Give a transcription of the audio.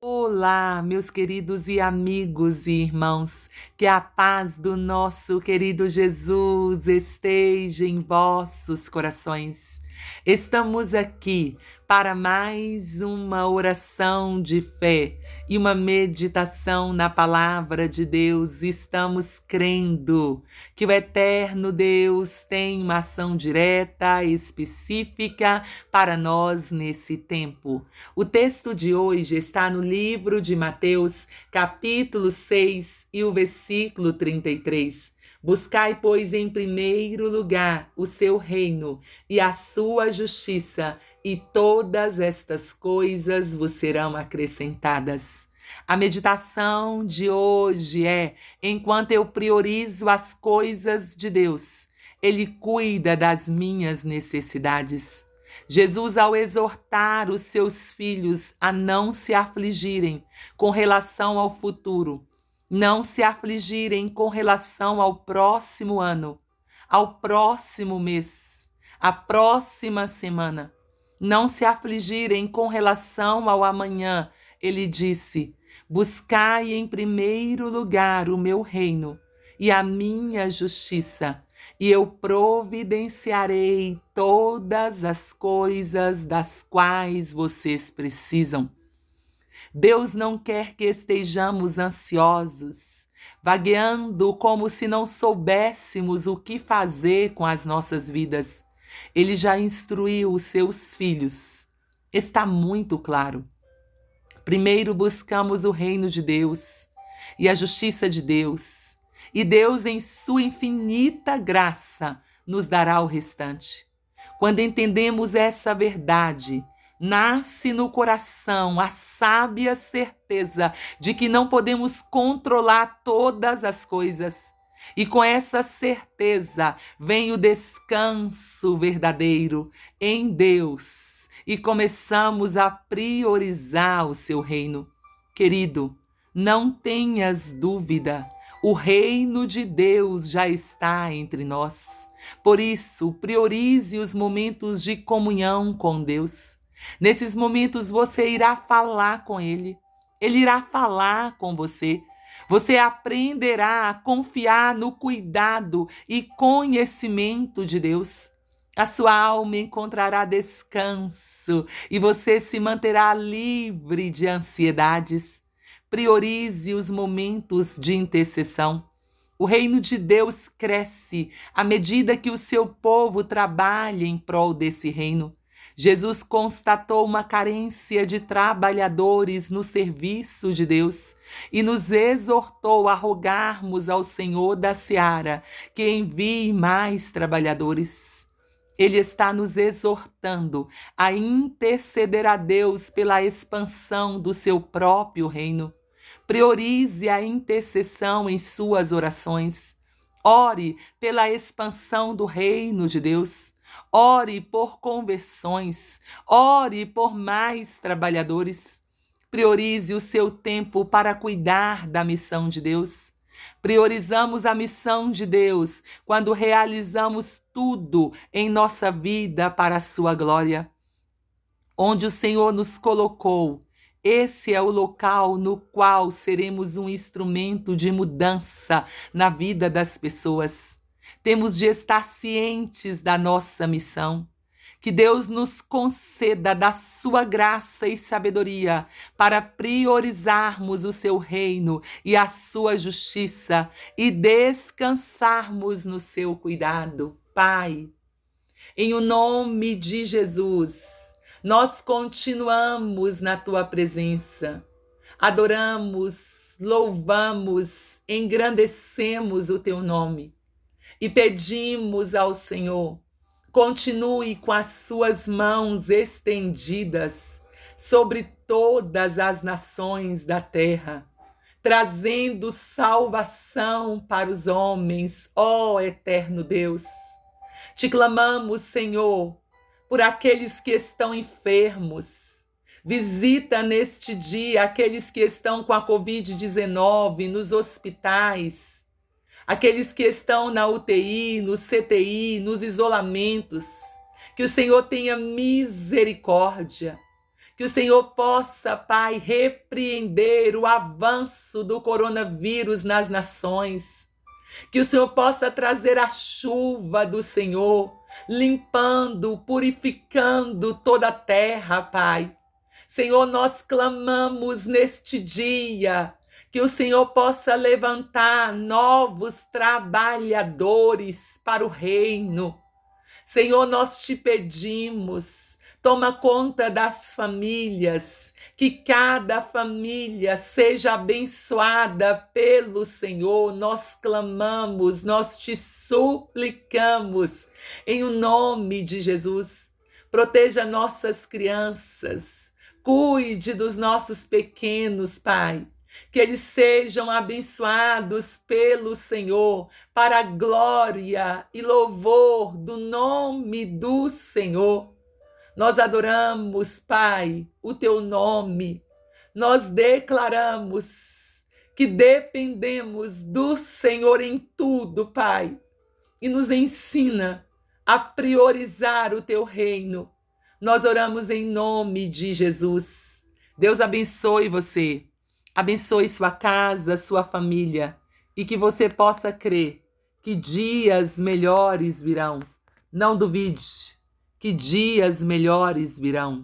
Olá, meus queridos e amigos e irmãos, que a paz do nosso querido Jesus esteja em vossos corações. Estamos aqui para mais uma oração de fé e uma meditação na palavra de Deus. Estamos crendo que o eterno Deus tem uma ação direta, específica para nós nesse tempo. O texto de hoje está no livro de Mateus, capítulo 6 e o versículo 33. Buscai, pois, em primeiro lugar o seu reino e a sua justiça, e todas estas coisas vos serão acrescentadas. A meditação de hoje é: enquanto eu priorizo as coisas de Deus, Ele cuida das minhas necessidades. Jesus, ao exortar os seus filhos a não se afligirem com relação ao futuro, não se afligirem com relação ao próximo ano, ao próximo mês, à próxima semana. Não se afligirem com relação ao amanhã. Ele disse: Buscai em primeiro lugar o meu reino e a minha justiça, e eu providenciarei todas as coisas das quais vocês precisam. Deus não quer que estejamos ansiosos, vagueando como se não soubéssemos o que fazer com as nossas vidas. Ele já instruiu os seus filhos. Está muito claro. Primeiro buscamos o reino de Deus e a justiça de Deus, e Deus, em sua infinita graça, nos dará o restante. Quando entendemos essa verdade, nasce no coração a sábia certeza de que não podemos controlar todas as coisas. E com essa certeza vem o descanso verdadeiro em Deus e começamos a priorizar o seu reino. Querido, não tenhas dúvida, o reino de Deus já está entre nós. Por isso, priorize os momentos de comunhão com Deus. Nesses momentos você irá falar com Ele, Ele irá falar com você. Você aprenderá a confiar no cuidado e conhecimento de Deus. A sua alma encontrará descanso e você se manterá livre de ansiedades. Priorize os momentos de intercessão. O reino de Deus cresce à medida que o seu povo trabalha em prol desse reino. Jesus constatou uma carência de trabalhadores no serviço de Deus e nos exortou a rogarmos ao Senhor da seara que envie mais trabalhadores. Ele está nos exortando a interceder a Deus pela expansão do seu próprio reino. Priorize a intercessão em suas orações. Ore pela expansão do reino de Deus. Ore por conversões, ore por mais trabalhadores. Priorize o seu tempo para cuidar da missão de Deus. Priorizamos a missão de Deus quando realizamos tudo em nossa vida para a sua glória. Onde o Senhor nos colocou, esse é o local no qual seremos um instrumento de mudança na vida das pessoas. Temos de estar cientes da nossa missão. Que Deus nos conceda da sua graça e sabedoria para priorizarmos o seu reino e a sua justiça e descansarmos no seu cuidado. Pai, em o nome de Jesus, nós continuamos na tua presença. Adoramos, louvamos, engrandecemos o teu nome e pedimos ao Senhor, continue com as suas mãos estendidas sobre todas as nações da terra, trazendo salvação para os homens, ó eterno Deus. Te clamamos, Senhor, por aqueles que estão enfermos. Visita neste dia aqueles que estão com a Covid-19 nos hospitais aqueles que estão na UTI, no CTI, nos isolamentos. Que o Senhor tenha misericórdia, Que o Senhor possa, Pai, repreender o avanço do coronavírus nas nações. Que o Senhor possa trazer a chuva do Senhor, limpando, purificando toda a terra, Pai. Senhor, nós clamamos neste dia que o Senhor possa levantar novos trabalhadores para o reino. Senhor, nós te pedimos Toma conta das famílias, que cada família seja abençoada pelo Senhor. Nós clamamos, nós te suplicamos em o nome de Jesus. Proteja nossas crianças, cuide dos nossos pequenos, Pai que eles sejam abençoados pelo Senhor, para a glória e louvor do nome do Senhor. Nós adoramos, Pai, o teu nome. Nós declaramos que dependemos do Senhor em tudo, Pai, e nos ensina a priorizar o teu reino. Nós oramos em nome de Jesus. Deus abençoe você, abençoe sua casa, sua família e que você possa crer que dias melhores virão. Não duvide que dias melhores virão.